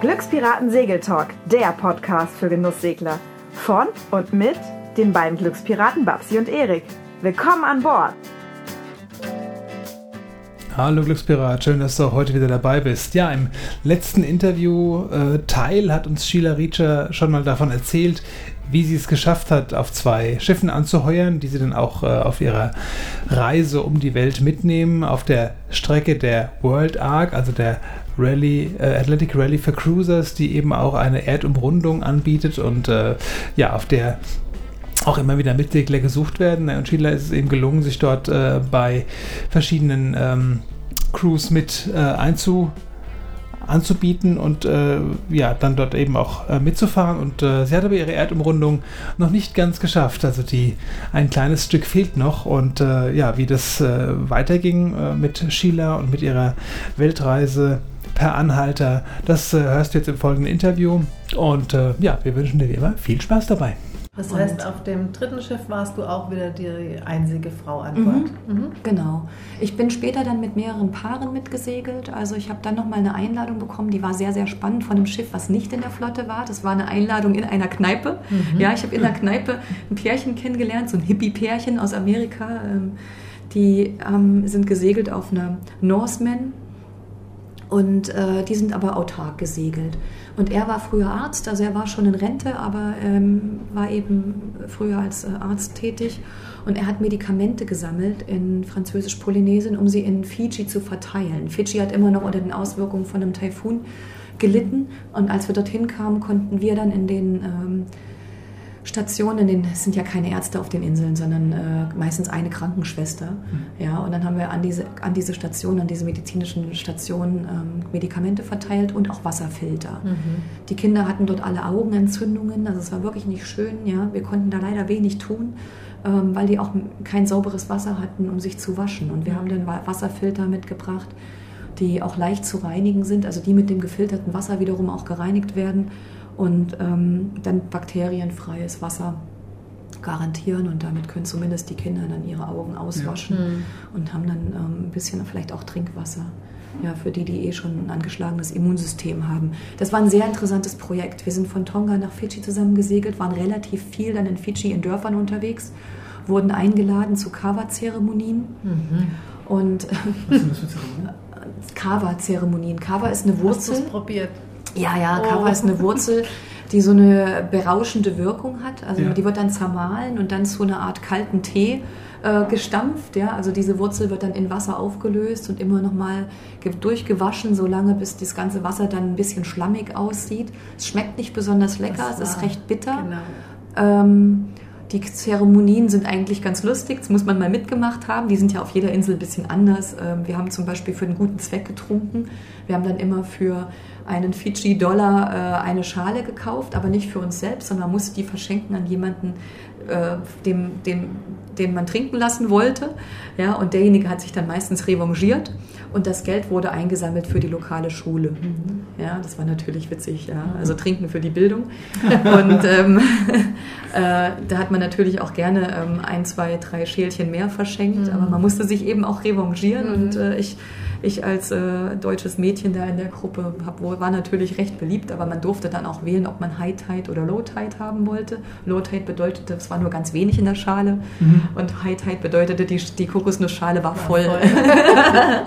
Glückspiraten Segeltalk, der Podcast für Genusssegler. Von und mit den beiden Glückspiraten Babsi und Erik. Willkommen an Bord! Hallo Glückspirat, schön, dass du auch heute wieder dabei bist. Ja, im letzten Interview-Teil äh, hat uns Sheila Reacher schon mal davon erzählt, wie sie es geschafft hat, auf zwei Schiffen anzuheuern, die sie dann auch äh, auf ihrer Reise um die Welt mitnehmen, auf der Strecke der World Arc, also der Rally, äh, Atlantic Rally for Cruisers, die eben auch eine Erdumrundung anbietet und äh, ja, auf der auch immer wieder Mitsegler gesucht werden. Und Sheila ist es eben gelungen, sich dort äh, bei verschiedenen ähm, Crews mit äh, einzu, anzubieten und äh, ja, dann dort eben auch äh, mitzufahren. Und äh, sie hat aber ihre Erdumrundung noch nicht ganz geschafft. Also die ein kleines Stück fehlt noch. Und ja, wie das weiterging mit Sheila und mit ihrer Weltreise per Anhalter, das hörst du jetzt im folgenden Interview. Und ja, wir wünschen dir wie immer viel Spaß dabei. Das heißt, auf dem dritten Schiff warst du auch wieder die einzige Frau an Bord. Mhm, mhm. Genau. Ich bin später dann mit mehreren Paaren mitgesegelt. Also ich habe dann nochmal eine Einladung bekommen, die war sehr, sehr spannend von einem Schiff, was nicht in der Flotte war. Das war eine Einladung in einer Kneipe. Mhm. Ja, ich habe in der Kneipe ein Pärchen kennengelernt, so ein Hippie-Pärchen aus Amerika. Ähm, die ähm, sind gesegelt auf einer Norseman und äh, die sind aber autark gesegelt. Und er war früher Arzt, also er war schon in Rente, aber ähm, war eben früher als äh, Arzt tätig. Und er hat Medikamente gesammelt in Französisch-Polynesien, um sie in Fiji zu verteilen. Fiji hat immer noch unter den Auswirkungen von einem Taifun gelitten. Und als wir dorthin kamen, konnten wir dann in den ähm, Stationen, es sind ja keine Ärzte auf den Inseln, sondern äh, meistens eine Krankenschwester. Mhm. Ja, und dann haben wir an diese, an diese Station, an diese medizinischen Stationen ähm, Medikamente verteilt und auch Wasserfilter. Mhm. Die Kinder hatten dort alle Augenentzündungen, also es war wirklich nicht schön. Ja, wir konnten da leider wenig tun, ähm, weil die auch kein sauberes Wasser hatten, um sich zu waschen. Und wir mhm. haben dann Wasserfilter mitgebracht, die auch leicht zu reinigen sind, also die mit dem gefilterten Wasser wiederum auch gereinigt werden und ähm, dann bakterienfreies Wasser garantieren und damit können zumindest die Kinder dann ihre Augen auswaschen ja. Mhm. und haben dann ähm, ein bisschen vielleicht auch Trinkwasser. Ja, für die, die eh schon ein angeschlagenes Immunsystem haben. Das war ein sehr interessantes Projekt. Wir sind von Tonga nach Fidschi zusammen gesegelt, waren relativ viel dann in Fidschi in Dörfern unterwegs, wurden eingeladen zu Kava-Zeremonien. Mhm. Und Was sind das für Zeremonien? Kava-Zeremonien. Kava ist eine Wurzel. Hast du probiert? Ja, ja, Kava oh. ist eine Wurzel, die so eine berauschende Wirkung hat. Also ja. die wird dann zermahlen und dann zu einer Art kalten Tee äh, gestampft. Ja? Also diese Wurzel wird dann in Wasser aufgelöst und immer nochmal durchgewaschen, solange bis das ganze Wasser dann ein bisschen schlammig aussieht. Es schmeckt nicht besonders lecker, es ist recht bitter. Genau. Ähm, die Zeremonien sind eigentlich ganz lustig, das muss man mal mitgemacht haben. Die sind ja auf jeder Insel ein bisschen anders. Ähm, wir haben zum Beispiel für einen guten Zweck getrunken. Wir haben dann immer für einen Fiji-Dollar äh, eine Schale gekauft, aber nicht für uns selbst, sondern man musste die verschenken an jemanden, äh, dem, dem, den man trinken lassen wollte. Ja, und derjenige hat sich dann meistens revanchiert und das Geld wurde eingesammelt für die lokale Schule. Mhm. Ja, das war natürlich witzig, ja. Also trinken für die Bildung. und ähm, äh, da hat man natürlich auch gerne ähm, ein, zwei, drei Schälchen mehr verschenkt, mhm. aber man musste sich eben auch revanchieren mhm. und äh, ich ich als äh, deutsches Mädchen da in der Gruppe hab, war natürlich recht beliebt, aber man durfte dann auch wählen, ob man High Tide oder Low Tide haben wollte. Low Tide bedeutete, es war nur ganz wenig in der Schale mhm. und High Tide bedeutete, die, die Kokosnussschale war voll. War voll.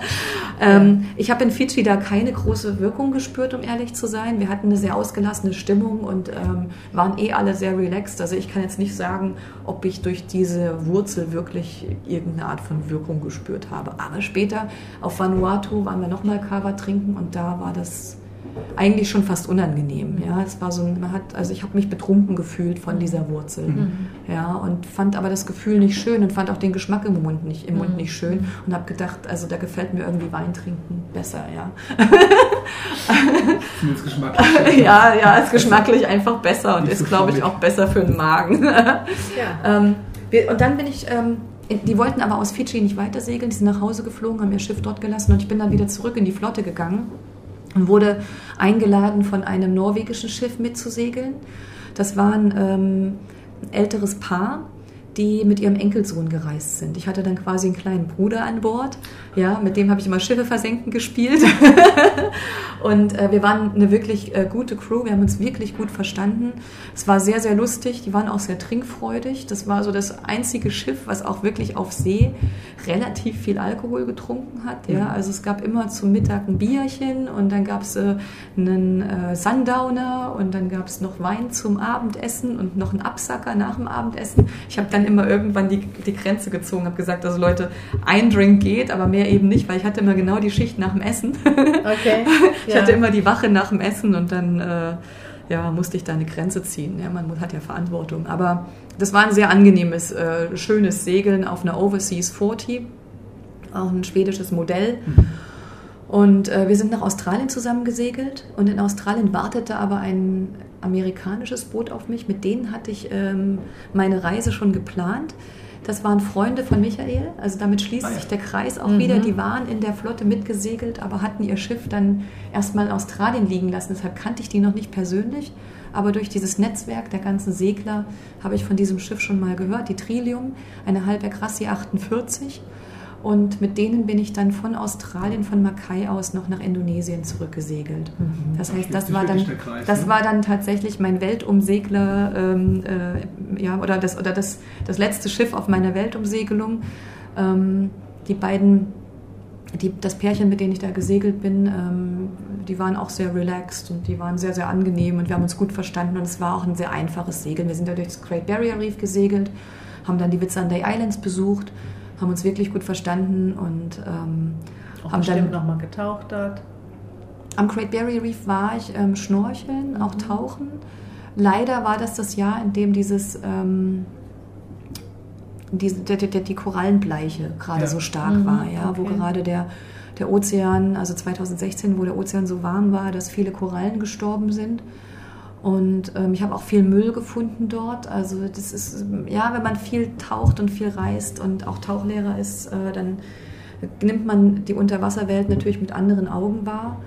ähm, ich habe in Fidschi da keine große Wirkung gespürt, um ehrlich zu sein. Wir hatten eine sehr ausgelassene Stimmung und ähm, waren eh alle sehr relaxed. Also ich kann jetzt nicht sagen, ob ich durch diese Wurzel wirklich irgendeine Art von Wirkung gespürt habe. Aber später auf Vanuatu Vanuatu waren wir nochmal Kava trinken und da war das eigentlich schon fast unangenehm. Ja, es war so, man hat, also ich habe mich betrunken gefühlt von dieser Wurzel. Mhm. Ja, und fand aber das Gefühl nicht schön und fand auch den Geschmack im Mund nicht, im Mund mhm. nicht schön und habe gedacht, also da gefällt mir irgendwie Wein trinken besser, ja. ist geschmacklich. ja, ja, ist geschmacklich einfach besser und nicht ist, glaube ich, auch besser für den Magen. ja. ähm, wir, und dann bin ich ähm, die wollten aber aus Fidschi nicht weiter segeln, die sind nach Hause geflogen, haben ihr Schiff dort gelassen und ich bin dann wieder zurück in die Flotte gegangen und wurde eingeladen von einem norwegischen Schiff mitzusegeln. Das war ein ähm, älteres Paar, die mit ihrem Enkelsohn gereist sind. Ich hatte dann quasi einen kleinen Bruder an Bord, ja, mit dem habe ich immer Schiffe versenken gespielt. und äh, wir waren eine wirklich äh, gute Crew, wir haben uns wirklich gut verstanden. Es war sehr, sehr lustig, die waren auch sehr trinkfreudig. Das war so das einzige Schiff, was auch wirklich auf See relativ viel Alkohol getrunken hat. Ja. Also es gab immer zum Mittag ein Bierchen und dann gab es äh, einen äh, Sundowner und dann gab es noch Wein zum Abendessen und noch einen Absacker nach dem Abendessen. Ich habe dann dann immer irgendwann die, die Grenze gezogen, habe gesagt, also Leute, ein Drink geht, aber mehr eben nicht, weil ich hatte immer genau die Schicht nach dem Essen. Okay. ich ja. hatte immer die Wache nach dem Essen und dann äh, ja, musste ich da eine Grenze ziehen. Ja, man hat ja Verantwortung. Aber das war ein sehr angenehmes, äh, schönes Segeln auf einer Overseas 40, auch ein schwedisches Modell. Mhm. Und äh, wir sind nach Australien zusammen gesegelt und in Australien wartete aber ein amerikanisches Boot auf mich. Mit denen hatte ich ähm, meine Reise schon geplant. Das waren Freunde von Michael, also damit schließt ah, sich der Kreis auch mhm. wieder. Die waren in der Flotte mitgesegelt, aber hatten ihr Schiff dann erstmal in Australien liegen lassen. Deshalb kannte ich die noch nicht persönlich. Aber durch dieses Netzwerk der ganzen Segler habe ich von diesem Schiff schon mal gehört, die Trillium, eine Halbwerk Rassi 48. Und mit denen bin ich dann von Australien, von Makai aus noch nach Indonesien zurückgesegelt. Mhm. Das heißt, das war, dann, Kreis, das ne? war dann tatsächlich mein Weltumsegler, ähm, äh, ja, oder, das, oder das, das letzte Schiff auf meiner Weltumsegelung. Ähm, die beiden, die, das Pärchen, mit denen ich da gesegelt bin, ähm, die waren auch sehr relaxed und die waren sehr, sehr angenehm und wir haben uns gut verstanden und es war auch ein sehr einfaches Segeln. Wir sind da durch das Great Barrier Reef gesegelt, haben dann die Whitsunday Islands besucht haben uns wirklich gut verstanden und ähm, auch haben dann nochmal getaucht dort. Am Great Barrier Reef war ich ähm, schnorcheln, auch mhm. tauchen. Leider war das das Jahr, in dem dieses ähm, die, die, die, die Korallenbleiche gerade ja. so stark mhm, war, ja, okay. wo gerade der, der Ozean, also 2016, wo der Ozean so warm war, dass viele Korallen gestorben sind. Und ähm, ich habe auch viel Müll gefunden dort. Also das ist, ja, wenn man viel taucht und viel reist und auch Tauchlehrer ist, äh, dann nimmt man die Unterwasserwelt natürlich mit anderen Augen wahr.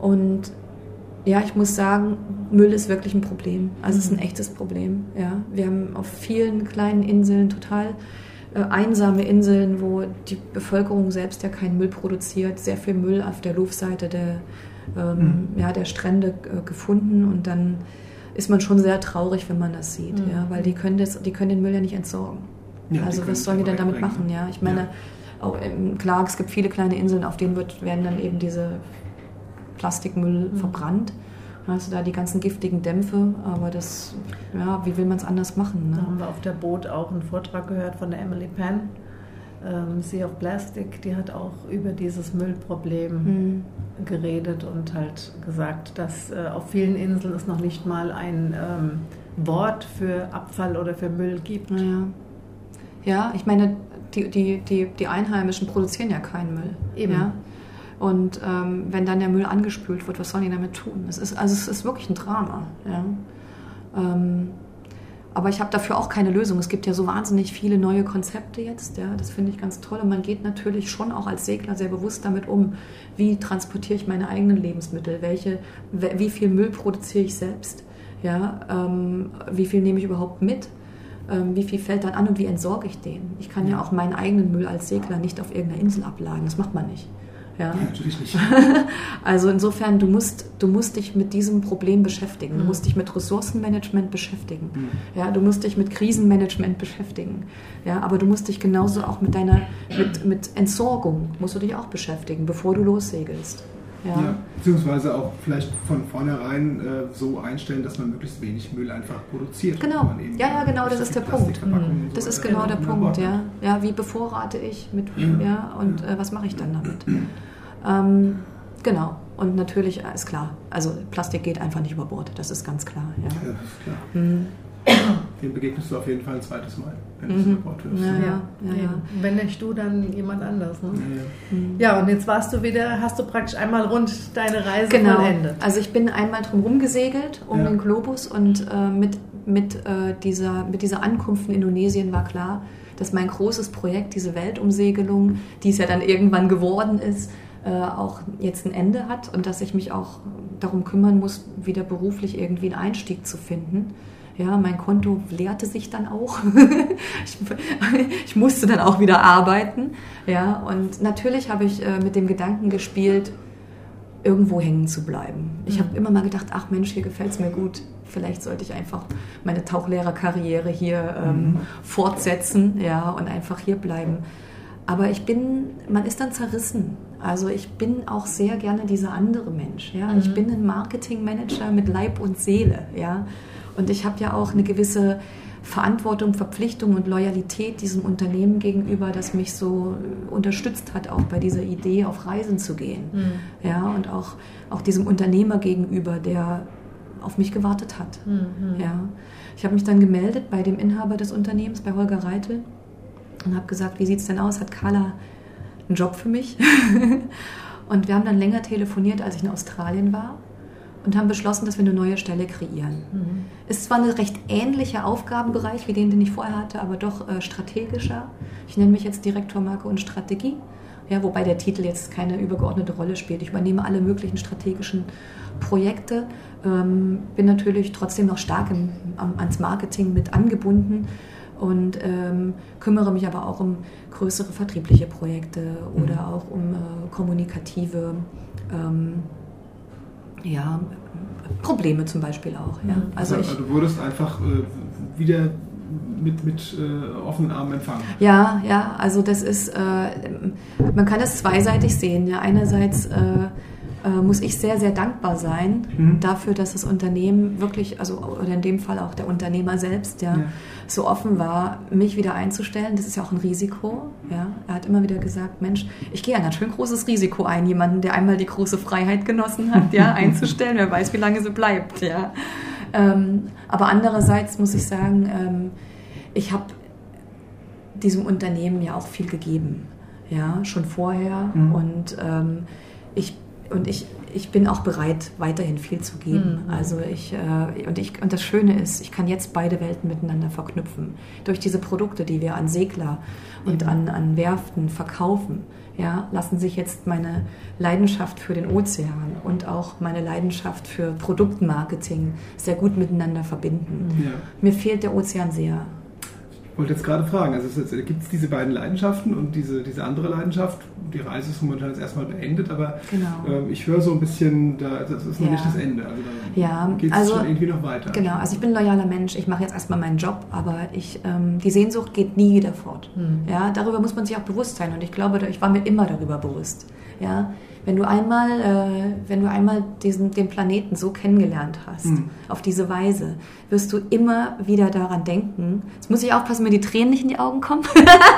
Und ja, ich muss sagen, Müll ist wirklich ein Problem. Also es ist ein mhm. echtes Problem. Ja. Wir haben auf vielen kleinen Inseln total äh, einsame Inseln, wo die Bevölkerung selbst ja keinen Müll produziert, sehr viel Müll auf der Luftseite der, ähm, mhm. ja, der Strände äh, gefunden und dann ist man schon sehr traurig, wenn man das sieht, mhm. ja, weil die können, das, die können den Müll ja nicht entsorgen. Ja, also was sollen die denn damit machen? Ja, ich meine, ja. Auch, ähm, klar, es gibt viele kleine Inseln, auf denen wird, werden dann eben diese Plastikmüll mhm. verbrannt. Du da die ganzen giftigen Dämpfe, aber das, ja, wie will man es anders machen? Ne? Da haben wir auf der Boot auch einen Vortrag gehört von der Emily Penn, ähm, Sea of Plastic, die hat auch über dieses Müllproblem mhm. geredet und halt gesagt, dass äh, auf vielen Inseln es noch nicht mal ein ähm, Wort für Abfall oder für Müll gibt. Ja, ja ich meine, die, die, die, die Einheimischen produzieren ja keinen Müll. Eben. Ja? Und ähm, wenn dann der Müll angespült wird, was sollen die damit tun? Es ist, also es ist wirklich ein Drama. Ja? Ähm, aber ich habe dafür auch keine Lösung. Es gibt ja so wahnsinnig viele neue Konzepte jetzt. Ja, das finde ich ganz toll. Und man geht natürlich schon auch als Segler sehr bewusst damit um. Wie transportiere ich meine eigenen Lebensmittel? Welche, wie viel Müll produziere ich selbst? Ja, ähm, wie viel nehme ich überhaupt mit? Ähm, wie viel fällt dann an und wie entsorge ich den? Ich kann ja auch meinen eigenen Müll als Segler nicht auf irgendeiner Insel abladen. Das macht man nicht. Ja, natürlich nicht. also insofern, du musst, du musst dich mit diesem Problem beschäftigen. Du mhm. musst dich mit Ressourcenmanagement beschäftigen. Mhm. Ja, du musst dich mit Krisenmanagement beschäftigen. Ja, aber du musst dich genauso auch mit deiner, mit, mit Entsorgung musst du dich auch beschäftigen, bevor du lossegelst. Ja. ja. beziehungsweise auch vielleicht von vornherein äh, so einstellen, dass man möglichst wenig Müll einfach produziert. Genau. Ja, ja, genau, das ist der Punkt. Mhm. Das ist genau der Punkt, ja. Ja, wie bevorrate ich mit, ja, und äh, was mache ich dann damit? Ähm, genau. Und natürlich äh, ist klar, also Plastik geht einfach nicht über Bord, das ist ganz klar. Ja, ja ist klar. Mhm. Den begegnest du auf jeden Fall ein zweites Mal, wenn du mhm. Bord hörst. Ja, ja, ja, ja. Wenn nicht du, dann jemand anders. Ne? Ja, mhm. ja, und jetzt warst du wieder, hast du praktisch einmal rund deine Reise genau. vollendet. Also ich bin einmal drumherum gesegelt um den Globus und äh, mit, mit, äh, dieser, mit dieser Ankunft in Indonesien war klar, dass mein großes Projekt, diese Weltumsegelung, die es ja dann irgendwann geworden ist, äh, auch jetzt ein Ende hat und dass ich mich auch darum kümmern muss, wieder beruflich irgendwie einen Einstieg zu finden. Ja, mein Konto leerte sich dann auch. ich, ich, musste dann auch wieder arbeiten. Ja, und natürlich habe ich äh, mit dem Gedanken gespielt, irgendwo hängen zu bleiben. Ich habe mhm. immer mal gedacht, ach Mensch, hier gefällt es mir gut. Vielleicht sollte ich einfach meine Tauchlehrerkarriere hier ähm, mhm. fortsetzen, ja, und einfach hier bleiben. Aber ich bin, man ist dann zerrissen. Also ich bin auch sehr gerne dieser andere Mensch. Ja? Mhm. Ich bin ein Marketingmanager mit Leib und Seele. Ja? Und ich habe ja auch eine gewisse Verantwortung, Verpflichtung und Loyalität diesem Unternehmen gegenüber, das mich so unterstützt hat, auch bei dieser Idee, auf Reisen zu gehen. Mhm. Ja, und auch, auch diesem Unternehmer gegenüber, der auf mich gewartet hat. Mhm. Ja. Ich habe mich dann gemeldet bei dem Inhaber des Unternehmens, bei Holger Reitel, und habe gesagt, wie sieht es denn aus? Hat Carla einen Job für mich? und wir haben dann länger telefoniert, als ich in Australien war und haben beschlossen, dass wir eine neue Stelle kreieren. Mhm. Ist zwar ein recht ähnlicher Aufgabenbereich wie den, den ich vorher hatte, aber doch äh, strategischer. Ich nenne mich jetzt Direktor Marke und Strategie, ja, wobei der Titel jetzt keine übergeordnete Rolle spielt. Ich übernehme alle möglichen strategischen Projekte, ähm, bin natürlich trotzdem noch stark im, am, ans Marketing mit angebunden und ähm, kümmere mich aber auch um größere vertriebliche Projekte oder mhm. auch um äh, kommunikative ähm, ja, Probleme zum Beispiel auch. Ja. Mhm. Also, also, ich, du wurdest einfach äh, wieder mit, mit äh, offenen Armen empfangen. Ja, ja, also das ist, äh, man kann es zweiseitig sehen. Ja. Einerseits äh, muss ich sehr, sehr dankbar sein mhm. dafür, dass das Unternehmen wirklich, also oder in dem Fall auch der Unternehmer selbst, ja, ja, so offen war, mich wieder einzustellen. Das ist ja auch ein Risiko. Ja. Er hat immer wieder gesagt, Mensch, ich gehe ein ganz schön großes Risiko ein, jemanden, der einmal die große Freiheit genossen hat, ja, einzustellen. Wer weiß, wie lange sie bleibt. Ja. Ähm, aber andererseits muss ich sagen, ähm, ich habe diesem Unternehmen ja auch viel gegeben, ja, schon vorher. Mhm. Und ähm, ich und ich, ich bin auch bereit, weiterhin viel zu geben. Mhm. Also ich, äh, und ich, und das Schöne ist, ich kann jetzt beide Welten miteinander verknüpfen. Durch diese Produkte, die wir an Segler und mhm. an, an Werften verkaufen, ja, lassen sich jetzt meine Leidenschaft für den Ozean und auch meine Leidenschaft für Produktmarketing sehr gut miteinander verbinden. Ja. Mir fehlt der Ozean sehr. Ich wollte jetzt gerade fragen, also gibt es diese beiden Leidenschaften und diese, diese andere Leidenschaft? Die Reise ist momentan jetzt erstmal beendet, aber genau. äh, ich höre so ein bisschen, da, das ist noch ja. nicht das Ende. Also ja, geht es also, schon irgendwie noch weiter. Genau, also ich bin ein loyaler Mensch, ich mache jetzt erstmal meinen Job, aber ich, ähm, die Sehnsucht geht nie wieder fort. Hm. Ja, darüber muss man sich auch bewusst sein und ich glaube, ich war mir immer darüber bewusst. Ja, wenn du einmal, äh, wenn du einmal diesen, den Planeten so kennengelernt hast, mhm. auf diese Weise, wirst du immer wieder daran denken. Jetzt muss ich aufpassen, mir die Tränen nicht in die Augen kommen.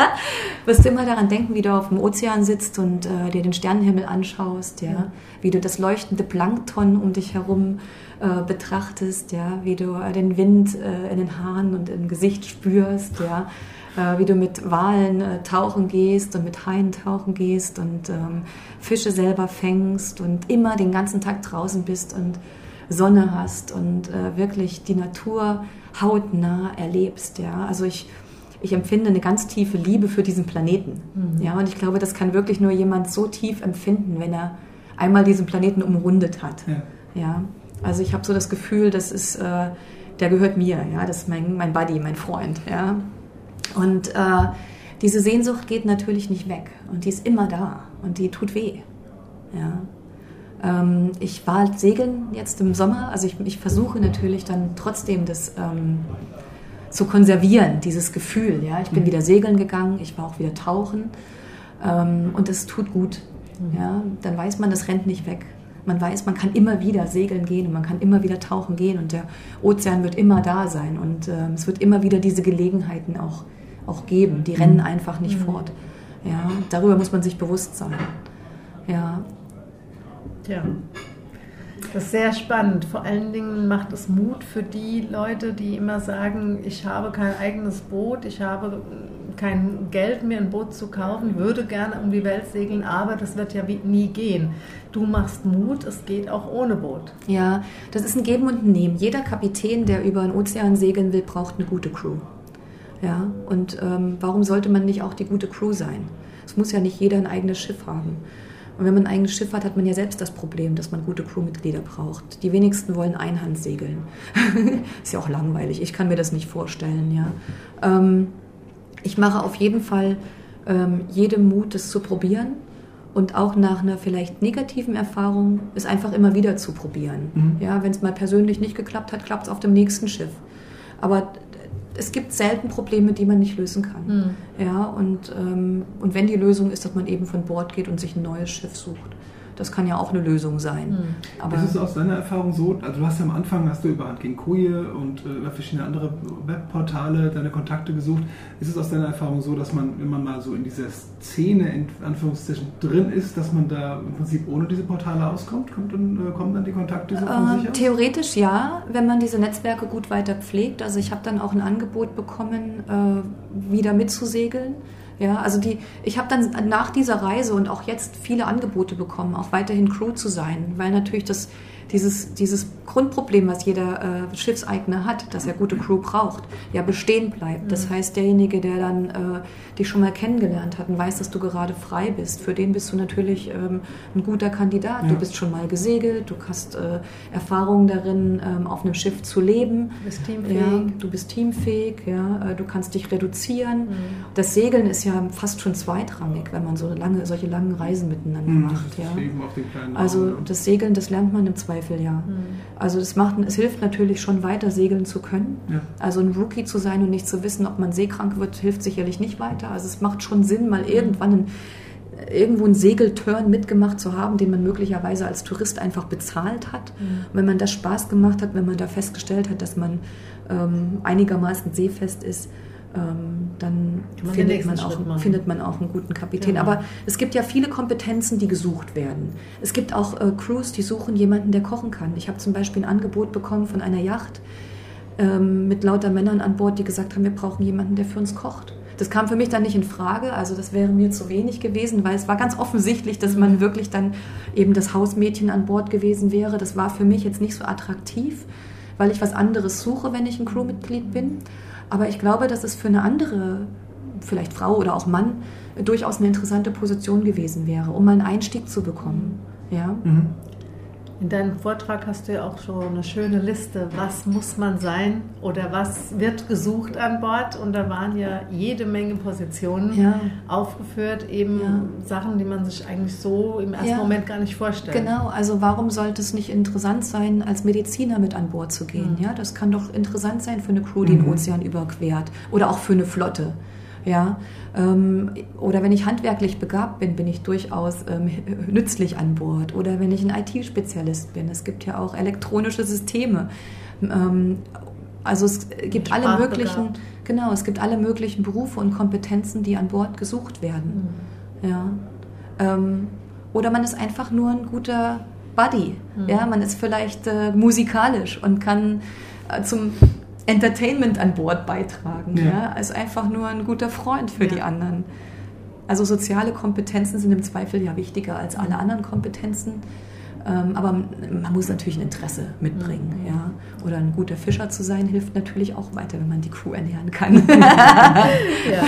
wirst du immer daran denken, wie du auf dem Ozean sitzt und äh, dir den Sternenhimmel anschaust, ja, mhm. wie du das leuchtende Plankton um dich herum äh, betrachtest, ja, wie du äh, den Wind äh, in den Haaren und im Gesicht spürst, ja äh, wie du mit Walen äh, tauchen gehst und mit Haien tauchen gehst und ähm, Fische selber fängst und immer den ganzen Tag draußen bist und Sonne hast und äh, wirklich die Natur hautnah erlebst. Ja? Also ich, ich empfinde eine ganz tiefe Liebe für diesen Planeten. Mhm. Ja? Und ich glaube, das kann wirklich nur jemand so tief empfinden, wenn er einmal diesen Planeten umrundet hat. Ja. ja? Also ich habe so das Gefühl, das ist, äh, der gehört mir, ja, das ist mein, mein Buddy, mein Freund, ja. Und äh, diese Sehnsucht geht natürlich nicht weg und die ist immer da und die tut weh. Ja. Ähm, ich war segeln jetzt im Sommer, also ich, ich versuche natürlich dann trotzdem das ähm, zu konservieren, dieses Gefühl. Ja. Ich bin mhm. wieder segeln gegangen, ich war auch wieder tauchen ähm, und das tut gut. Mhm. Ja. Dann weiß man, das rennt nicht weg. Man weiß, man kann immer wieder segeln gehen und man kann immer wieder tauchen gehen und der Ozean wird immer da sein und äh, es wird immer wieder diese Gelegenheiten auch auch geben. Die rennen mhm. einfach nicht mhm. fort. Ja, darüber muss man sich bewusst sein. Ja. Ja. Das ist sehr spannend. Vor allen Dingen macht es Mut für die Leute, die immer sagen, ich habe kein eigenes Boot, ich habe kein Geld mehr, ein Boot zu kaufen, würde gerne um die Welt segeln, aber das wird ja nie gehen. Du machst Mut, es geht auch ohne Boot. Ja, das ist ein Geben und Nehmen. Jeder Kapitän, der über einen Ozean segeln will, braucht eine gute Crew. Ja? Und ähm, warum sollte man nicht auch die gute Crew sein? Es muss ja nicht jeder ein eigenes Schiff haben. Und wenn man ein eigenes Schiff hat, hat man ja selbst das Problem, dass man gute Crewmitglieder braucht. Die wenigsten wollen Einhand segeln. ist ja auch langweilig. Ich kann mir das nicht vorstellen, ja. Ähm, ich mache auf jeden Fall ähm, jedem Mut, es zu probieren und auch nach einer vielleicht negativen Erfahrung es einfach immer wieder zu probieren. Mhm. Ja, wenn es mal persönlich nicht geklappt hat, klappt es auf dem nächsten Schiff. Aber es gibt selten Probleme, die man nicht lösen kann. Mhm. Ja, und, ähm, und wenn die Lösung ist, dass man eben von Bord geht und sich ein neues Schiff sucht. Das kann ja auch eine Lösung sein. Mhm. Aber ist es aus deiner Erfahrung so, also du hast ja am Anfang hast du über Handkinkuje und äh, über verschiedene andere Webportale deine Kontakte gesucht. Ist es aus deiner Erfahrung so, dass man, wenn man mal so in dieser Szene in Anführungszeichen drin ist, dass man da im Prinzip ohne diese Portale auskommt? Kommt dann, äh, kommen dann die Kontakte so von äh, sich aus? Theoretisch ja, wenn man diese Netzwerke gut weiter pflegt. Also ich habe dann auch ein Angebot bekommen, äh, wieder mitzusegeln. Ja, also die, ich habe dann nach dieser Reise und auch jetzt viele Angebote bekommen, auch weiterhin Crew zu sein, weil natürlich das dieses, dieses Grundproblem, was jeder äh, Schiffseigner hat, dass er gute Crew braucht, ja bestehen bleibt. Das mhm. heißt, derjenige, der dann äh, dich schon mal kennengelernt hat und weiß, dass du gerade frei bist, für den bist du natürlich ähm, ein guter Kandidat. Ja. Du bist schon mal gesegelt, du hast äh, Erfahrung darin, ähm, auf einem Schiff zu leben. Du bist teamfähig. Ja, du bist teamfähig, ja, äh, du kannst dich reduzieren. Mhm. Das Segeln ist ja fast schon zweitrangig, wenn man so lange, solche langen Reisen miteinander mhm, macht. Ja. Also das Segeln, das lernt man im Zweifel Zweifel, Mhm. Also es, macht, es hilft natürlich schon weiter, segeln zu können. Ja. Also ein Rookie zu sein und nicht zu wissen, ob man seekrank wird, hilft sicherlich nicht weiter. Also es macht schon Sinn, mal mhm. irgendwann einen, irgendwo einen Segelturn mitgemacht zu haben, den man möglicherweise als Tourist einfach bezahlt hat. Mhm. Und wenn man das Spaß gemacht hat, wenn man da festgestellt hat, dass man ähm, einigermaßen seefest ist, ähm, dann man findet, man auch, findet man auch einen guten Kapitän. Genau. Aber es gibt ja viele Kompetenzen, die gesucht werden. Es gibt auch äh, Crews, die suchen jemanden, der kochen kann. Ich habe zum Beispiel ein Angebot bekommen von einer Yacht ähm, mit lauter Männern an Bord, die gesagt haben, wir brauchen jemanden, der für uns kocht. Das kam für mich dann nicht in Frage, also das wäre mir zu wenig gewesen, weil es war ganz offensichtlich, dass man wirklich dann eben das Hausmädchen an Bord gewesen wäre. Das war für mich jetzt nicht so attraktiv, weil ich was anderes suche, wenn ich ein Crewmitglied bin. Aber ich glaube, dass es für eine andere, vielleicht Frau oder auch Mann, durchaus eine interessante Position gewesen wäre, um mal einen Einstieg zu bekommen. Ja? Mhm. In deinem Vortrag hast du ja auch schon eine schöne Liste, was muss man sein oder was wird gesucht an Bord. Und da waren ja jede Menge Positionen ja. aufgeführt, eben ja. Sachen, die man sich eigentlich so im ersten ja. Moment gar nicht vorstellt. Genau, also warum sollte es nicht interessant sein, als Mediziner mit an Bord zu gehen? Mhm. Ja, das kann doch interessant sein für eine Crew, die mhm. den Ozean überquert oder auch für eine Flotte. Ja, oder wenn ich handwerklich begabt bin, bin ich durchaus ähm, nützlich an Bord. Oder wenn ich ein IT-Spezialist bin. Es gibt ja auch elektronische Systeme. Ähm, also es gibt alle möglichen, genau, es gibt alle möglichen Berufe und Kompetenzen, die an Bord gesucht werden. Mhm. Ja. Ähm, oder man ist einfach nur ein guter Buddy. Mhm. Ja, man ist vielleicht äh, musikalisch und kann äh, zum Entertainment an Bord beitragen. Ja. ja? Also einfach nur ein guter Freund für ja. die anderen. Also soziale Kompetenzen sind im Zweifel ja wichtiger als alle anderen Kompetenzen. Ähm, aber man muss natürlich ein Interesse mitbringen. Mhm. Ja? Oder ein guter Fischer zu sein, hilft natürlich auch weiter, wenn man die Crew ernähren kann. ja.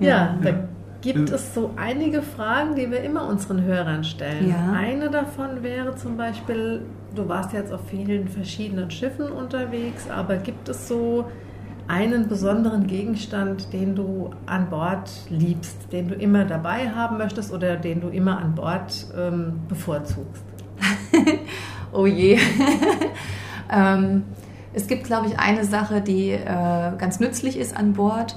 ja, da gibt es so einige Fragen, die wir immer unseren Hörern stellen. Ja. Eine davon wäre zum Beispiel, du warst jetzt auf vielen verschiedenen Schiffen unterwegs, aber gibt es so einen besonderen Gegenstand, den du an Bord liebst, den du immer dabei haben möchtest oder den du immer an Bord ähm, bevorzugst? oh je. ähm, es gibt, glaube ich, eine Sache, die äh, ganz nützlich ist an Bord.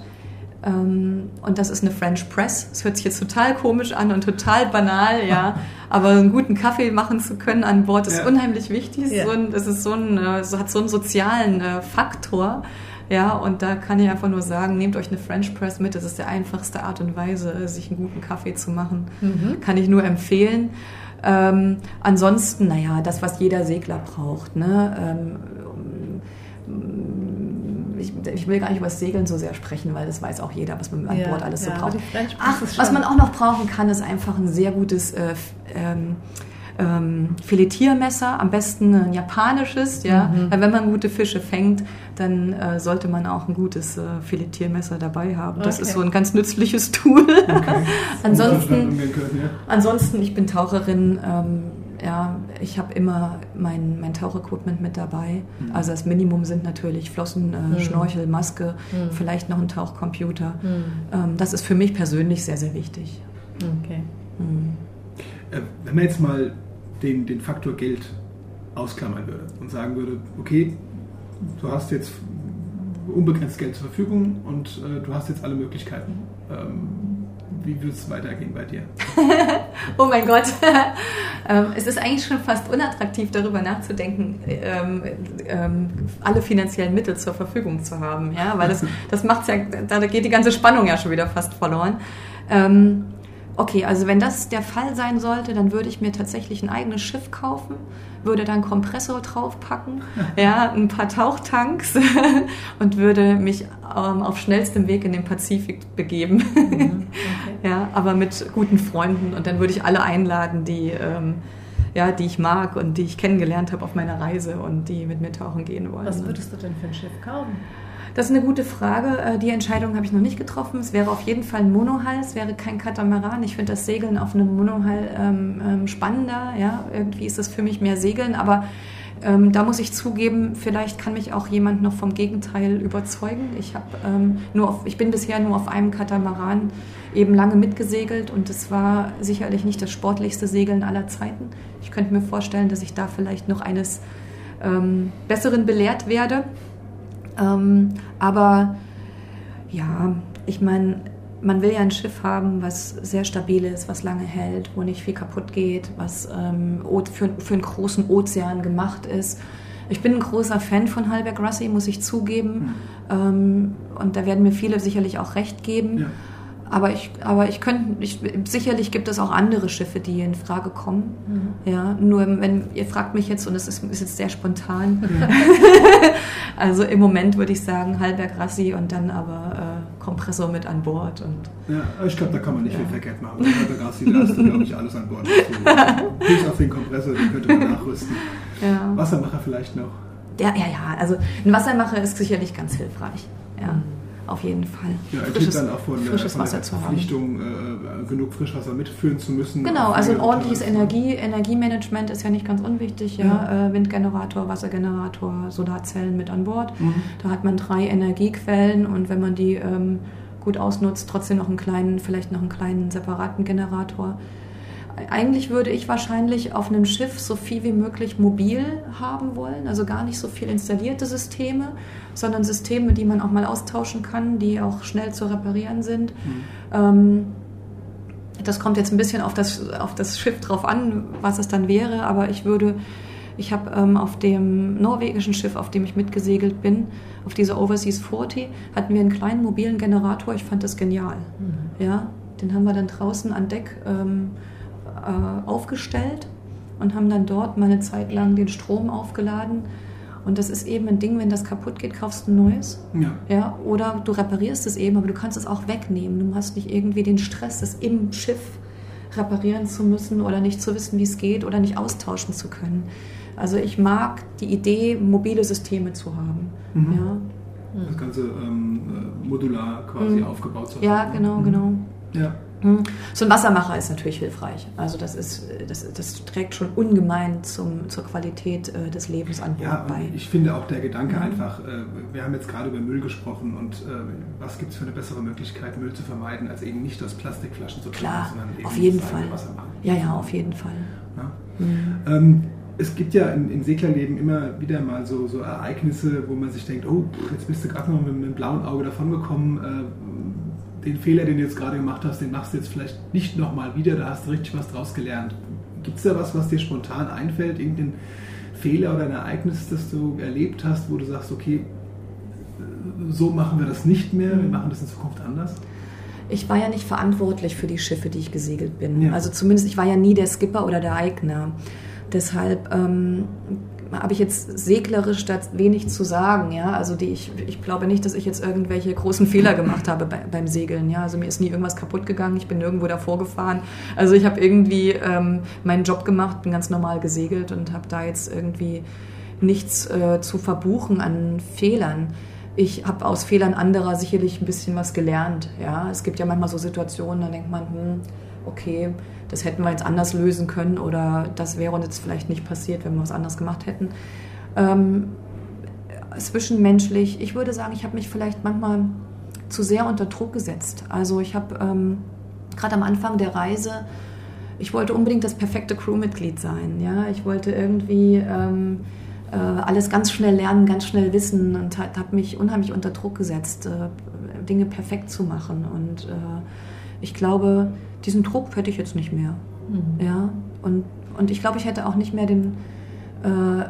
Ähm, und das ist eine French Press. Das hört sich jetzt total komisch an und total banal, ja. Aber einen guten Kaffee machen zu können an Bord ist ja. unheimlich wichtig. Ja. So ein, es ist so ein, äh, hat so einen sozialen äh, Faktor. Ja, und da kann ich einfach nur sagen, nehmt euch eine French Press mit. Das ist die einfachste Art und Weise, sich einen guten Kaffee zu machen. Mhm. Kann ich nur empfehlen. Ähm, ansonsten, naja, das, was jeder Segler braucht. Ne? Ähm, ich, will gar nicht über das Segeln so sehr sprechen, weil das weiß auch jeder, was man an ja, Bord alles ja, so braucht. Ach, was man auch noch brauchen kann, ist einfach ein sehr gutes äh, ähm, ähm, Filetiermesser, am besten ein japanisches, ja. Mhm. Weil wenn man gute Fische fängt, dann äh, sollte man auch ein gutes äh, Filetiermesser dabei haben. Das okay. ist so ein ganz nützliches Tool. Okay. ansonsten, können, ja. ansonsten, ich bin Taucherin. Ähm, ja, ich habe immer mein, mein Tauchequipment mit dabei. Mhm. Also das Minimum sind natürlich Flossen, äh, mhm. Schnorchel, Maske, mhm. vielleicht noch ein Tauchcomputer. Mhm. Ähm, das ist für mich persönlich sehr, sehr wichtig. Okay. Mhm. Äh, wenn man jetzt mal den, den Faktor Geld ausklammern würde und sagen würde, okay, du hast jetzt unbegrenzt Geld zur Verfügung und äh, du hast jetzt alle Möglichkeiten. Ähm, wie wird es weitergehen bei dir? oh mein Gott. Ähm, es ist eigentlich schon fast unattraktiv, darüber nachzudenken, ähm, ähm, alle finanziellen Mittel zur Verfügung zu haben. Ja? Weil das, das macht's ja, da geht die ganze Spannung ja schon wieder fast verloren. Ähm, okay, also wenn das der Fall sein sollte, dann würde ich mir tatsächlich ein eigenes Schiff kaufen würde dann Kompressor draufpacken, ja, ein paar Tauchtanks und würde mich ähm, auf schnellstem Weg in den Pazifik begeben. Mhm, okay. ja, aber mit guten Freunden und dann würde ich alle einladen, die ähm, ja, die ich mag und die ich kennengelernt habe auf meiner Reise und die mit mir tauchen gehen wollen. Was würdest du denn für ein Schiff kaufen? Das ist eine gute Frage. Äh, die Entscheidung habe ich noch nicht getroffen. Es wäre auf jeden Fall ein Monohull, es wäre kein Katamaran. Ich finde das Segeln auf einem Monohull ähm, ähm, spannender. Ja? Irgendwie ist das für mich mehr Segeln, aber ähm, da muss ich zugeben, vielleicht kann mich auch jemand noch vom Gegenteil überzeugen. Ich, hab, ähm, nur auf, ich bin bisher nur auf einem Katamaran eben lange mitgesegelt und es war sicherlich nicht das sportlichste Segeln aller Zeiten. Ich könnte mir vorstellen, dass ich da vielleicht noch eines ähm, Besseren belehrt werde. Ähm, aber ja, ich meine, man will ja ein Schiff haben, was sehr stabil ist, was lange hält, wo nicht viel kaputt geht, was ähm, für, für einen großen Ozean gemacht ist. Ich bin ein großer Fan von Halberg Russi, muss ich zugeben. Mhm. Ähm, und da werden mir viele sicherlich auch recht geben. Ja. Aber ich, aber ich könnte, ich, sicherlich gibt es auch andere Schiffe, die in Frage kommen. Mhm. Ja, nur wenn ihr fragt mich jetzt und es ist, ist jetzt sehr spontan. Mhm. also im Moment würde ich sagen Halberg Rassi und dann aber äh, Kompressor mit an Bord und. Ja, ich glaube, da kann man nicht ja. viel verkehrt machen. Halberg Rassi, da hast du glaube ich alles an Bord. Bis auf den Kompressor, den könnte man nachrüsten. Ja. Wassermacher vielleicht noch. Ja, ja, ja. Also ein Wassermacher ist sicherlich ganz hilfreich. Ja. Mhm auf jeden Fall. Ja, frisches, dann auch von der, von der Verpflichtung, äh, genug Frischwasser mitführen zu müssen. Genau, also ein ordentliches Energie, Energiemanagement ist ja nicht ganz unwichtig. Ja? ja. Äh, Windgenerator, Wassergenerator, Solarzellen mit an Bord. Mhm. Da hat man drei Energiequellen und wenn man die ähm, gut ausnutzt, trotzdem noch einen kleinen, vielleicht noch einen kleinen separaten Generator eigentlich würde ich wahrscheinlich auf einem Schiff so viel wie möglich mobil haben wollen, also gar nicht so viel installierte Systeme, sondern Systeme, die man auch mal austauschen kann, die auch schnell zu reparieren sind. Mhm. Ähm, das kommt jetzt ein bisschen auf das, auf das Schiff drauf an, was es dann wäre, aber ich würde, ich habe ähm, auf dem norwegischen Schiff, auf dem ich mitgesegelt bin, auf dieser Overseas 40, hatten wir einen kleinen mobilen Generator. Ich fand das genial. Mhm. Ja, den haben wir dann draußen an Deck ähm, äh, aufgestellt und haben dann dort mal eine Zeit lang den Strom aufgeladen. Und das ist eben ein Ding, wenn das kaputt geht, kaufst du ein neues. Ja. ja. Oder du reparierst es eben, aber du kannst es auch wegnehmen. Du hast nicht irgendwie den Stress, es im Schiff reparieren zu müssen oder nicht zu wissen, wie es geht oder nicht austauschen zu können. Also ich mag die Idee, mobile Systeme zu haben. Mhm. Ja. Das Ganze ähm, äh, modular quasi mhm. aufgebaut zu haben. Ja, genau, mhm. genau. Ja. Hm. So ein Wassermacher ist natürlich hilfreich. Also das, ist, das, das trägt schon ungemein zum, zur Qualität äh, des Lebens an Bord ja, bei. Ich finde auch der Gedanke mhm. einfach, äh, wir haben jetzt gerade über Müll gesprochen und äh, was gibt es für eine bessere Möglichkeit, Müll zu vermeiden, als eben nicht aus Plastikflaschen zu trinken, Klar, sondern eben auf jeden Fall. Wasser machen. Ja, ja, auf jeden Fall. Ja? Mhm. Ähm, es gibt ja im, Seglerleben immer wieder mal so, so, Ereignisse, wo man sich denkt, oh, jetzt bist du gerade noch mit, mit dem blauen Auge davongekommen äh, den Fehler, den du jetzt gerade gemacht hast, den machst du jetzt vielleicht nicht nochmal wieder, da hast du richtig was draus gelernt. Gibt es da was, was dir spontan einfällt, irgendein Fehler oder ein Ereignis, das du erlebt hast, wo du sagst, okay, so machen wir das nicht mehr, wir machen das in Zukunft anders? Ich war ja nicht verantwortlich für die Schiffe, die ich gesegelt bin. Ja. Also zumindest, ich war ja nie der Skipper oder der Eigner. Deshalb ähm, habe ich jetzt seglerisch da wenig zu sagen. Ja? Also die, ich, ich glaube nicht, dass ich jetzt irgendwelche großen Fehler gemacht habe bei, beim Segeln. Ja? Also mir ist nie irgendwas kaputt gegangen, ich bin nirgendwo davor gefahren. Also ich habe irgendwie ähm, meinen Job gemacht, bin ganz normal gesegelt und habe da jetzt irgendwie nichts äh, zu verbuchen an Fehlern. Ich habe aus Fehlern anderer sicherlich ein bisschen was gelernt. Ja? Es gibt ja manchmal so Situationen, da denkt man, hm, okay, das hätten wir jetzt anders lösen können oder das wäre uns jetzt vielleicht nicht passiert, wenn wir was anderes gemacht hätten. Ähm, zwischenmenschlich, ich würde sagen, ich habe mich vielleicht manchmal zu sehr unter Druck gesetzt. Also ich habe ähm, gerade am Anfang der Reise, ich wollte unbedingt das perfekte Crewmitglied sein. Ja? Ich wollte irgendwie ähm, äh, alles ganz schnell lernen, ganz schnell wissen und habe mich unheimlich unter Druck gesetzt, äh, Dinge perfekt zu machen. Und äh, ich glaube, diesen Druck hätte ich jetzt nicht mehr. Mhm. Ja? Und, und ich glaube, ich hätte auch nicht mehr den. Äh,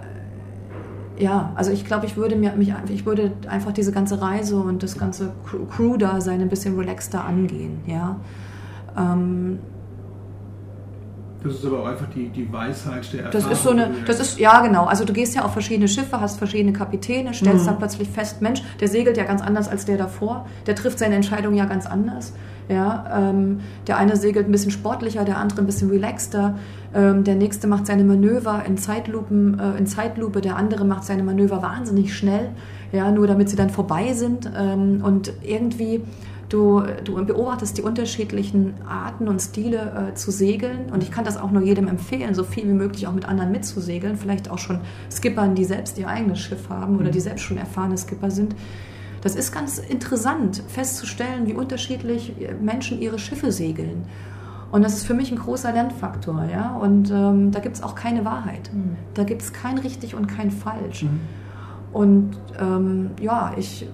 ja, also ich glaube, ich würde mir mich ich würde einfach diese ganze Reise und das ganze Crew-Dasein ein bisschen relaxter angehen, ja. Ähm, das ist aber auch einfach die, die Weisheit der Erfahrung. Das ist so eine, das ist, ja genau. Also du gehst ja auf verschiedene Schiffe, hast verschiedene Kapitäne, stellst mhm. dann plötzlich fest, Mensch, der segelt ja ganz anders als der davor. Der trifft seine Entscheidung ja ganz anders. Ja, ähm, der eine segelt ein bisschen sportlicher, der andere ein bisschen relaxter. Ähm, der nächste macht seine Manöver in, Zeitlupen, äh, in Zeitlupe, der andere macht seine Manöver wahnsinnig schnell, ja, nur damit sie dann vorbei sind. Ähm, und irgendwie Du, du beobachtest die unterschiedlichen Arten und Stile äh, zu segeln. Und ich kann das auch nur jedem empfehlen, so viel wie möglich auch mit anderen mitzusegeln. Vielleicht auch schon Skippern, die selbst ihr eigenes Schiff haben oder die mhm. selbst schon erfahrene Skipper sind. Das ist ganz interessant festzustellen, wie unterschiedlich Menschen ihre Schiffe segeln. Und das ist für mich ein großer Lernfaktor. Ja? Und ähm, da gibt es auch keine Wahrheit. Mhm. Da gibt es kein richtig und kein falsch. Mhm. Und ähm, ja, ich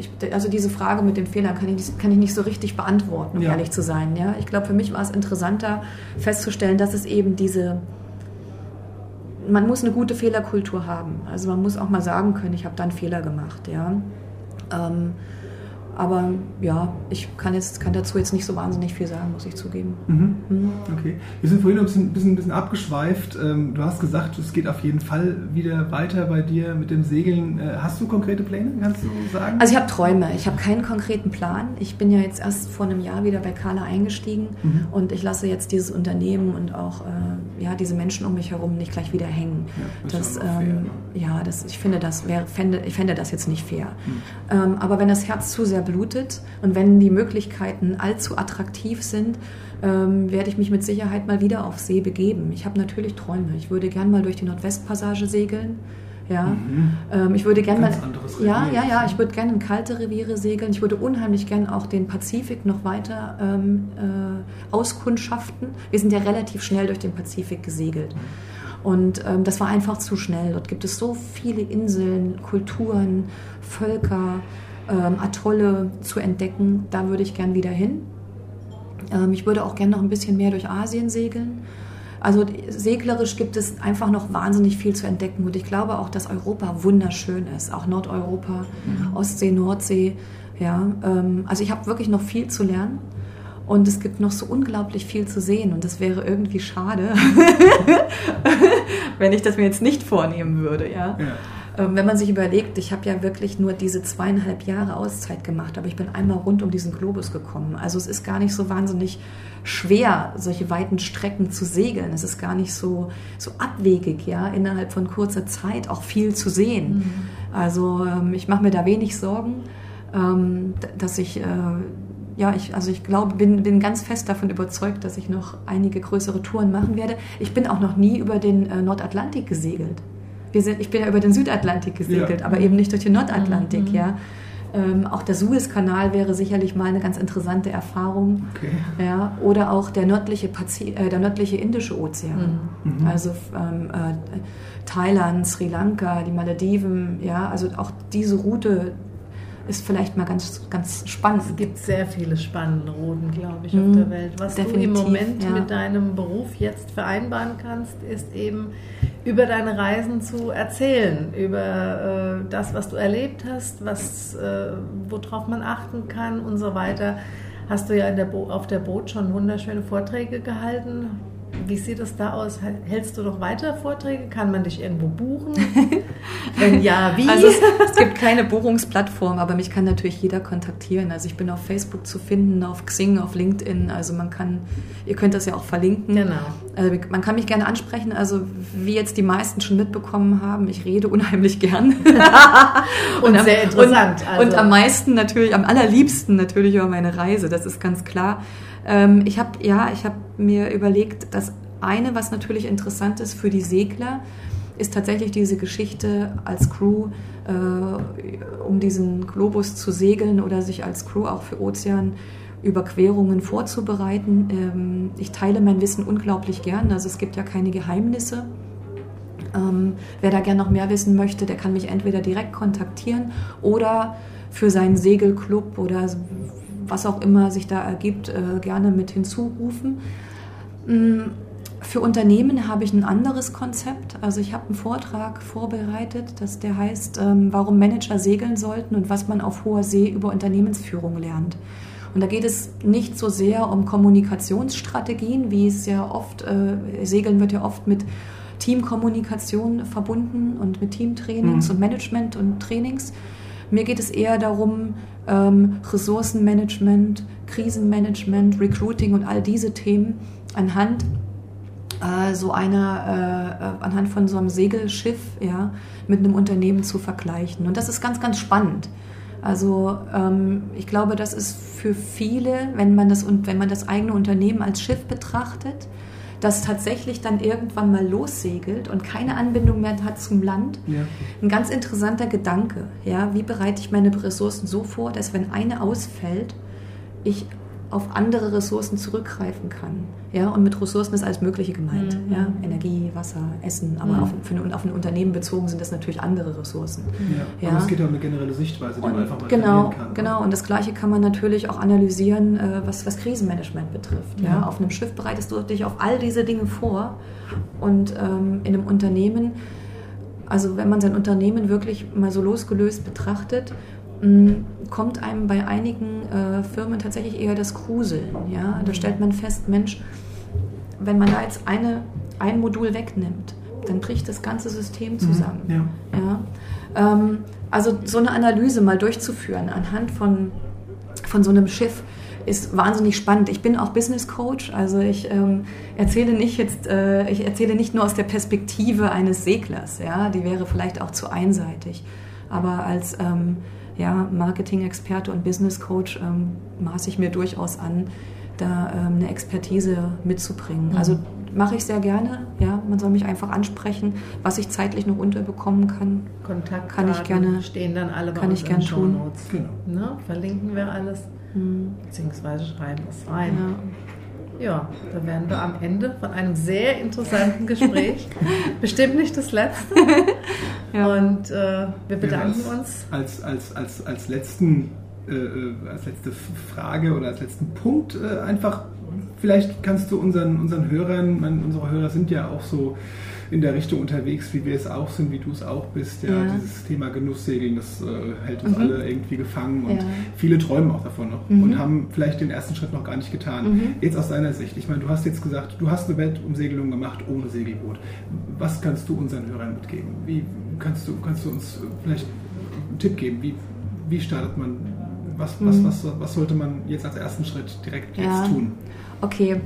ich, also diese Frage mit dem Fehler kann ich, kann ich nicht so richtig beantworten, um ja. ehrlich zu sein. Ja? Ich glaube, für mich war es interessanter festzustellen, dass es eben diese, man muss eine gute Fehlerkultur haben. Also man muss auch mal sagen können, ich habe da einen Fehler gemacht. Ja? Ähm, aber ja, ich kann, jetzt, kann dazu jetzt nicht so wahnsinnig viel sagen, muss ich zugeben. Mhm. Mhm. Okay. Wir sind vorhin ein bisschen, bisschen, bisschen abgeschweift. Ähm, du hast gesagt, es geht auf jeden Fall wieder weiter bei dir mit dem Segeln. Äh, hast du konkrete Pläne, kannst du sagen? Also ich habe Träume. Ich habe keinen konkreten Plan. Ich bin ja jetzt erst vor einem Jahr wieder bei Carla eingestiegen mhm. und ich lasse jetzt dieses Unternehmen und auch äh, ja, diese Menschen um mich herum nicht gleich wieder hängen. Ja, das, das ähm, ja, das, ich finde das wär, fände, ich fände das jetzt nicht fair. Mhm. Ähm, aber wenn das Herz zu sehr blutet und wenn die Möglichkeiten allzu attraktiv sind, ähm, werde ich mich mit Sicherheit mal wieder auf See begeben. Ich habe natürlich Träume. Ich würde gern mal durch die Nordwestpassage segeln. Ja, mhm. ähm, ich würde gerne mal, ja, ja, ja, ich würde gerne in kalte Reviere segeln. Ich würde unheimlich gerne auch den Pazifik noch weiter ähm, äh, auskundschaften. Wir sind ja relativ schnell durch den Pazifik gesegelt. Und ähm, das war einfach zu schnell. Dort gibt es so viele Inseln, Kulturen, Völker ähm, Atolle zu entdecken. Da würde ich gern wieder hin. Ähm, ich würde auch gern noch ein bisschen mehr durch Asien segeln. Also seglerisch gibt es einfach noch wahnsinnig viel zu entdecken und ich glaube auch, dass Europa wunderschön ist, auch Nordeuropa, mhm. Ostsee, Nordsee. Ja, ähm, also ich habe wirklich noch viel zu lernen und es gibt noch so unglaublich viel zu sehen und das wäre irgendwie schade, wenn ich das mir jetzt nicht vornehmen würde. Ja. ja. Ähm, wenn man sich überlegt, ich habe ja wirklich nur diese zweieinhalb Jahre Auszeit gemacht, aber ich bin einmal rund um diesen Globus gekommen. Also es ist gar nicht so wahnsinnig schwer, solche weiten Strecken zu segeln. Es ist gar nicht so, so abwegig, ja, innerhalb von kurzer Zeit auch viel zu sehen. Mhm. Also ähm, ich mache mir da wenig Sorgen, ähm, dass ich äh, ja, ich, also ich glaube, bin, bin ganz fest davon überzeugt, dass ich noch einige größere Touren machen werde. Ich bin auch noch nie über den äh, Nordatlantik gesegelt wir sind, ich bin ja über den Südatlantik gesegelt, ja. aber eben nicht durch den Nordatlantik, mhm. ja. Ähm, auch der Suezkanal wäre sicherlich mal eine ganz interessante Erfahrung. Okay. Ja, oder auch der nördliche, Pazi äh, der nördliche Indische Ozean. Mhm. Also ähm, äh, Thailand, Sri Lanka, die Malediven, ja, also auch diese Route ist vielleicht mal ganz, ganz spannend. Es gibt sehr viele spannende Routen, glaube ich, mhm. auf der Welt. Was Definitiv, du im Moment ja. mit deinem Beruf jetzt vereinbaren kannst, ist eben über deine Reisen zu erzählen, über äh, das, was du erlebt hast, was, äh, worauf man achten kann und so weiter. Hast du ja der auf der Boot schon wunderschöne Vorträge gehalten. Wie sieht es da aus? Hältst du noch weiter Vorträge? Kann man dich irgendwo buchen? Wenn ja, wie? Also es, es, gibt keine Buchungsplattform, aber mich kann natürlich jeder kontaktieren. Also ich bin auf Facebook zu finden, auf Xing, auf LinkedIn. Also man kann, ihr könnt das ja auch verlinken. Genau. Also man kann mich gerne ansprechen. Also wie jetzt die meisten schon mitbekommen haben, ich rede unheimlich gern. und, und, sehr interessant. Und, also. und am meisten natürlich, am allerliebsten natürlich über meine Reise. Das ist ganz klar. Ähm, ich habe ja, ich habe mir überlegt, dass eine, was natürlich interessant ist für die Segler, ist tatsächlich diese Geschichte als Crew, äh, um diesen Globus zu segeln oder sich als Crew auch für Ozeanüberquerungen vorzubereiten. Ähm, ich teile mein Wissen unglaublich gern, also es gibt ja keine Geheimnisse. Ähm, wer da gern noch mehr wissen möchte, der kann mich entweder direkt kontaktieren oder für seinen Segelclub oder was auch immer sich da ergibt, äh, gerne mit hinzurufen. Mm, für Unternehmen habe ich ein anderes Konzept. Also ich habe einen Vortrag vorbereitet, dass der heißt, ähm, warum Manager segeln sollten und was man auf hoher See über Unternehmensführung lernt. Und da geht es nicht so sehr um Kommunikationsstrategien, wie es ja oft, äh, Segeln wird ja oft mit Teamkommunikation verbunden und mit Teamtrainings mhm. und Management und Trainings. Mir geht es eher darum, ähm, Ressourcenmanagement, Krisenmanagement, Recruiting und all diese Themen anhand äh, so einer, äh, anhand von so einem Segelschiff ja, mit einem Unternehmen zu vergleichen. Und das ist ganz, ganz spannend. Also ähm, ich glaube, das ist für viele, wenn man das und wenn man das eigene Unternehmen als Schiff betrachtet, das tatsächlich dann irgendwann mal lossegelt und keine Anbindung mehr hat zum Land. Ja. Ein ganz interessanter Gedanke. Ja, wie bereite ich meine Ressourcen so vor, dass wenn eine ausfällt, ich auf andere Ressourcen zurückgreifen kann. Ja, und mit Ressourcen ist alles Mögliche gemeint. Mhm. Ja, Energie, Wasser, Essen, aber mhm. auf, ein, auf, ein, Unternehmen bezogen sind das natürlich andere Ressourcen. Ja, ja. aber es geht ja um eine generelle Sichtweise, die und man einfach mal genau, kann. Genau, und das Gleiche kann man natürlich auch analysieren, äh, was, was Krisenmanagement betrifft. Ja. ja. Auf einem Schiff bereitest du dich auf all diese Dinge vor und ähm, in einem Unternehmen, also wenn man sein Unternehmen wirklich mal so losgelöst betrachtet kommt einem bei einigen äh, Firmen tatsächlich eher das Gruseln. Ja? Da stellt man fest, Mensch, wenn man da jetzt eine, ein Modul wegnimmt, dann bricht das ganze System mhm, zusammen. Mhm, ja. ja? Ähm, also so eine Analyse mal durchzuführen anhand von, von so einem Schiff ist wahnsinnig spannend. Ich bin auch Business Coach, also ich ähm, erzähle nicht jetzt, äh, ich erzähle nicht nur aus der Perspektive eines Seglers, ja, die wäre vielleicht auch zu einseitig, aber als ähm, ja, Marketing-Experte und Business Coach ähm, maße ich mir durchaus an, da ähm, eine Expertise mitzubringen. Mhm. Also mache ich sehr gerne. Ja, man soll mich einfach ansprechen, was ich zeitlich noch unterbekommen kann. Kontakt kann ich gerne stehen dann alle bei kann ich gerne tun. Notes. Genau. Ne? Verlinken wir alles mhm. beziehungsweise schreiben es rein. Ja. Ja, da wären wir am Ende von einem sehr interessanten Gespräch. Bestimmt nicht das letzte. ja. Und äh, wir bedanken ja, als, uns. Als, als, als, als, letzten, äh, äh, als letzte Frage oder als letzten Punkt äh, einfach, vielleicht kannst du unseren, unseren Hörern, man, unsere Hörer sind ja auch so in der Richtung unterwegs, wie wir es auch sind, wie du es auch bist. Ja, ja. dieses Thema Genusssegeln, das äh, hält uns mhm. alle irgendwie gefangen und ja. viele träumen auch davon noch mhm. und haben vielleicht den ersten Schritt noch gar nicht getan. Mhm. Jetzt aus deiner Sicht, ich meine, du hast jetzt gesagt, du hast eine Weltumsegelung gemacht ohne Segelboot. Was kannst du unseren Hörern mitgeben? Wie kannst du, kannst du uns vielleicht einen Tipp geben? Wie, wie startet man? Was, was, mhm. was, was sollte man jetzt als ersten Schritt direkt jetzt tun? Okay.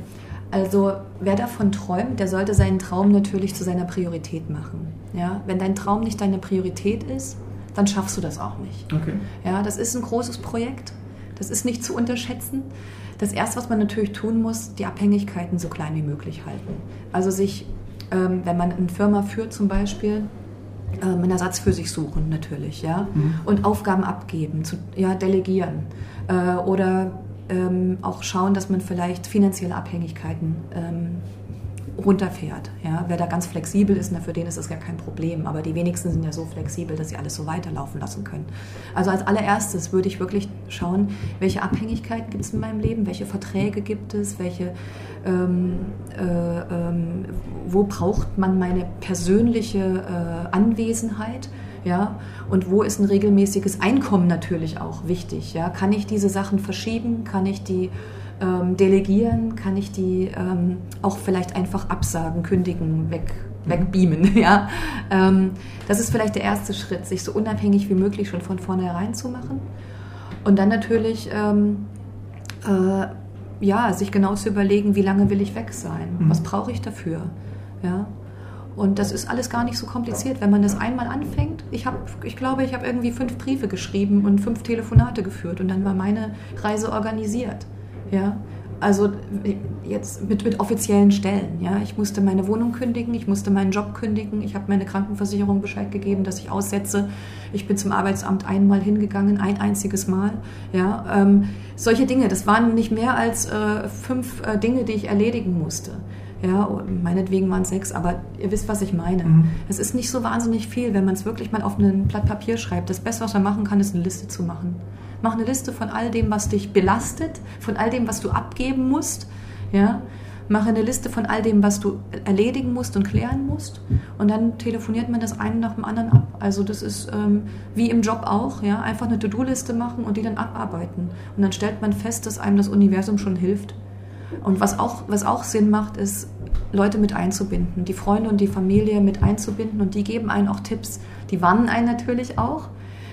Also wer davon träumt, der sollte seinen Traum natürlich zu seiner Priorität machen. Ja? Wenn dein Traum nicht deine Priorität ist, dann schaffst du das auch nicht. Okay. Ja, das ist ein großes Projekt. Das ist nicht zu unterschätzen. Das Erste, was man natürlich tun muss, die Abhängigkeiten so klein wie möglich halten. Also sich, ähm, wenn man eine Firma führt zum Beispiel, ähm, einen Ersatz für sich suchen natürlich, ja, mhm. und Aufgaben abgeben, zu, ja, delegieren äh, oder ähm, auch schauen, dass man vielleicht finanzielle Abhängigkeiten ähm, runterfährt. Ja? Wer da ganz flexibel ist, na, für den ist das gar kein Problem. Aber die wenigsten sind ja so flexibel, dass sie alles so weiterlaufen lassen können. Also als allererstes würde ich wirklich schauen, welche Abhängigkeiten gibt es in meinem Leben, welche Verträge gibt es, welche, ähm, äh, ähm, wo braucht man meine persönliche äh, Anwesenheit ja, und wo ist ein regelmäßiges Einkommen natürlich auch wichtig, ja? Kann ich diese Sachen verschieben? Kann ich die ähm, delegieren, kann ich die ähm, auch vielleicht einfach absagen, kündigen, weg, mhm. wegbeamen. Ja? Ähm, das ist vielleicht der erste Schritt, sich so unabhängig wie möglich schon von vornherein zu machen. Und dann natürlich ähm, äh, ja, sich genau zu überlegen, wie lange will ich weg sein? Mhm. Was brauche ich dafür? Ja? Und das ist alles gar nicht so kompliziert, wenn man das einmal anfängt. Ich, hab, ich glaube, ich habe irgendwie fünf Briefe geschrieben und fünf Telefonate geführt und dann war meine Reise organisiert. Ja? Also jetzt mit, mit offiziellen Stellen. Ja? Ich musste meine Wohnung kündigen, ich musste meinen Job kündigen, ich habe meine Krankenversicherung Bescheid gegeben, dass ich aussetze. Ich bin zum Arbeitsamt einmal hingegangen, ein einziges Mal. Ja? Ähm, solche Dinge, das waren nicht mehr als äh, fünf äh, Dinge, die ich erledigen musste. Ja, meinetwegen waren es sechs, aber ihr wisst, was ich meine. Mhm. Es ist nicht so wahnsinnig viel, wenn man es wirklich mal auf ein Blatt Papier schreibt. Das Beste, was man machen kann, ist eine Liste zu machen. Mach eine Liste von all dem, was dich belastet, von all dem, was du abgeben musst. Ja? Mache eine Liste von all dem, was du erledigen musst und klären musst. Und dann telefoniert man das eine nach dem anderen ab. Also das ist ähm, wie im Job auch, ja, einfach eine To-Do-Liste machen und die dann abarbeiten. Und dann stellt man fest, dass einem das Universum schon hilft. Und was auch, was auch Sinn macht, ist, Leute mit einzubinden, die Freunde und die Familie mit einzubinden und die geben einen auch Tipps. Die warnen einen natürlich auch.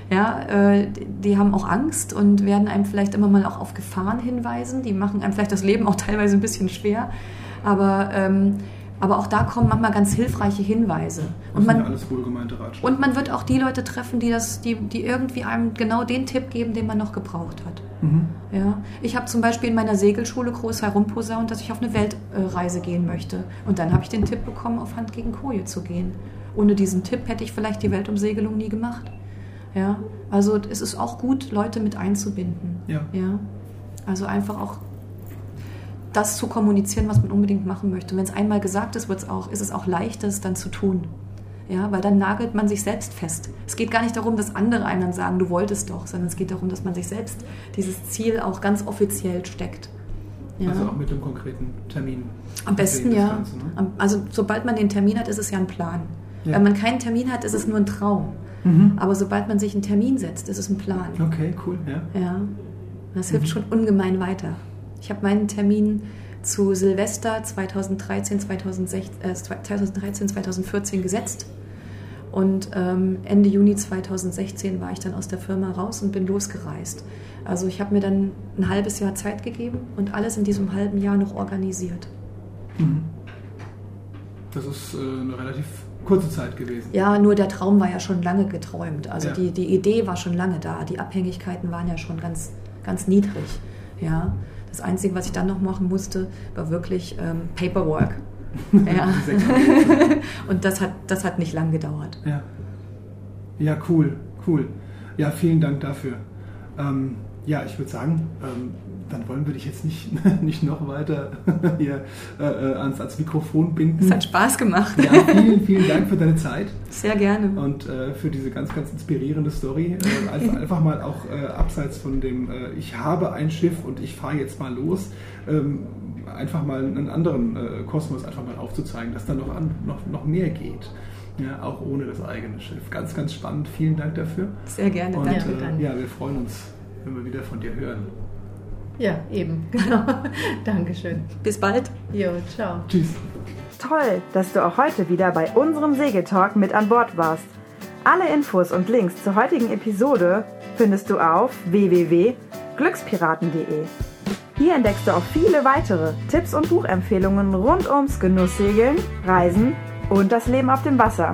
Ja, äh, die haben auch Angst und werden einem vielleicht immer mal auch auf Gefahren hinweisen. Die machen einem vielleicht das Leben auch teilweise ein bisschen schwer. Aber ähm, aber auch da kommen manchmal ganz hilfreiche Hinweise. Und man, alles wohlgemeinte Ratschläge. Und man wird auch die Leute treffen, die, das, die, die irgendwie einem genau den Tipp geben, den man noch gebraucht hat. Mhm. Ja. Ich habe zum Beispiel in meiner Segelschule groß herumposaunt, dass ich auf eine Weltreise gehen möchte. Und dann habe ich den Tipp bekommen, auf Hand gegen Koje zu gehen. Ohne diesen Tipp hätte ich vielleicht die Weltumsegelung nie gemacht. Ja. Also es ist auch gut, Leute mit einzubinden. Ja. ja. Also einfach auch das zu kommunizieren, was man unbedingt machen möchte. Und wenn es einmal gesagt ist, wird's auch, ist es auch leichter, es dann zu tun. Ja, weil dann nagelt man sich selbst fest. Es geht gar nicht darum, dass andere einem dann sagen, du wolltest doch, sondern es geht darum, dass man sich selbst dieses Ziel auch ganz offiziell steckt. Ja. Also auch mit einem konkreten Termin. Am besten ja. Ganze, ne? Also sobald man den Termin hat, ist es ja ein Plan. Ja. Wenn man keinen Termin hat, ist es nur ein Traum. Mhm. Aber sobald man sich einen Termin setzt, ist es ein Plan. Okay, cool. Ja. ja. Das hilft mhm. schon ungemein weiter. Ich habe meinen Termin zu Silvester 2013, 2016, äh, 2013 2014 gesetzt. Und ähm, Ende Juni 2016 war ich dann aus der Firma raus und bin losgereist. Also ich habe mir dann ein halbes Jahr Zeit gegeben und alles in diesem halben Jahr noch organisiert. Mhm. Das ist äh, eine relativ kurze Zeit gewesen. Ja, nur der Traum war ja schon lange geträumt. Also ja. die, die Idee war schon lange da. Die Abhängigkeiten waren ja schon ganz, ganz niedrig. Ja. Das Einzige, was ich dann noch machen musste, war wirklich ähm, Paperwork. ja. Und das hat, das hat nicht lang gedauert. Ja. ja, cool, cool. Ja, vielen Dank dafür. Ähm, ja, ich würde sagen, ähm, dann wollen wir dich jetzt nicht, nicht noch weiter hier äh, äh, ans, ans Mikrofon binden. Es hat Spaß gemacht. Ja, vielen, vielen Dank für deine Zeit. Sehr gerne. Und äh, für diese ganz, ganz inspirierende Story. Äh, einfach, einfach, mal auch äh, abseits von dem, äh, ich habe ein Schiff und ich fahre jetzt mal los, ähm, einfach mal einen anderen Kosmos einfach mal aufzuzeigen, dass da noch, an, noch, noch mehr geht. Ja, auch ohne das eigene Schiff. Ganz, ganz spannend. Vielen Dank dafür. Sehr gerne. Und, danke. ja, wir freuen uns, wenn wir wieder von dir hören. Ja, eben, genau. Dankeschön. Bis bald. Jo, ciao. Tschüss. Toll, dass du auch heute wieder bei unserem Segeltalk mit an Bord warst. Alle Infos und Links zur heutigen Episode findest du auf www.glückspiraten.de. Hier entdeckst du auch viele weitere Tipps und Buchempfehlungen rund ums Genusssegeln, Reisen und das Leben auf dem Wasser.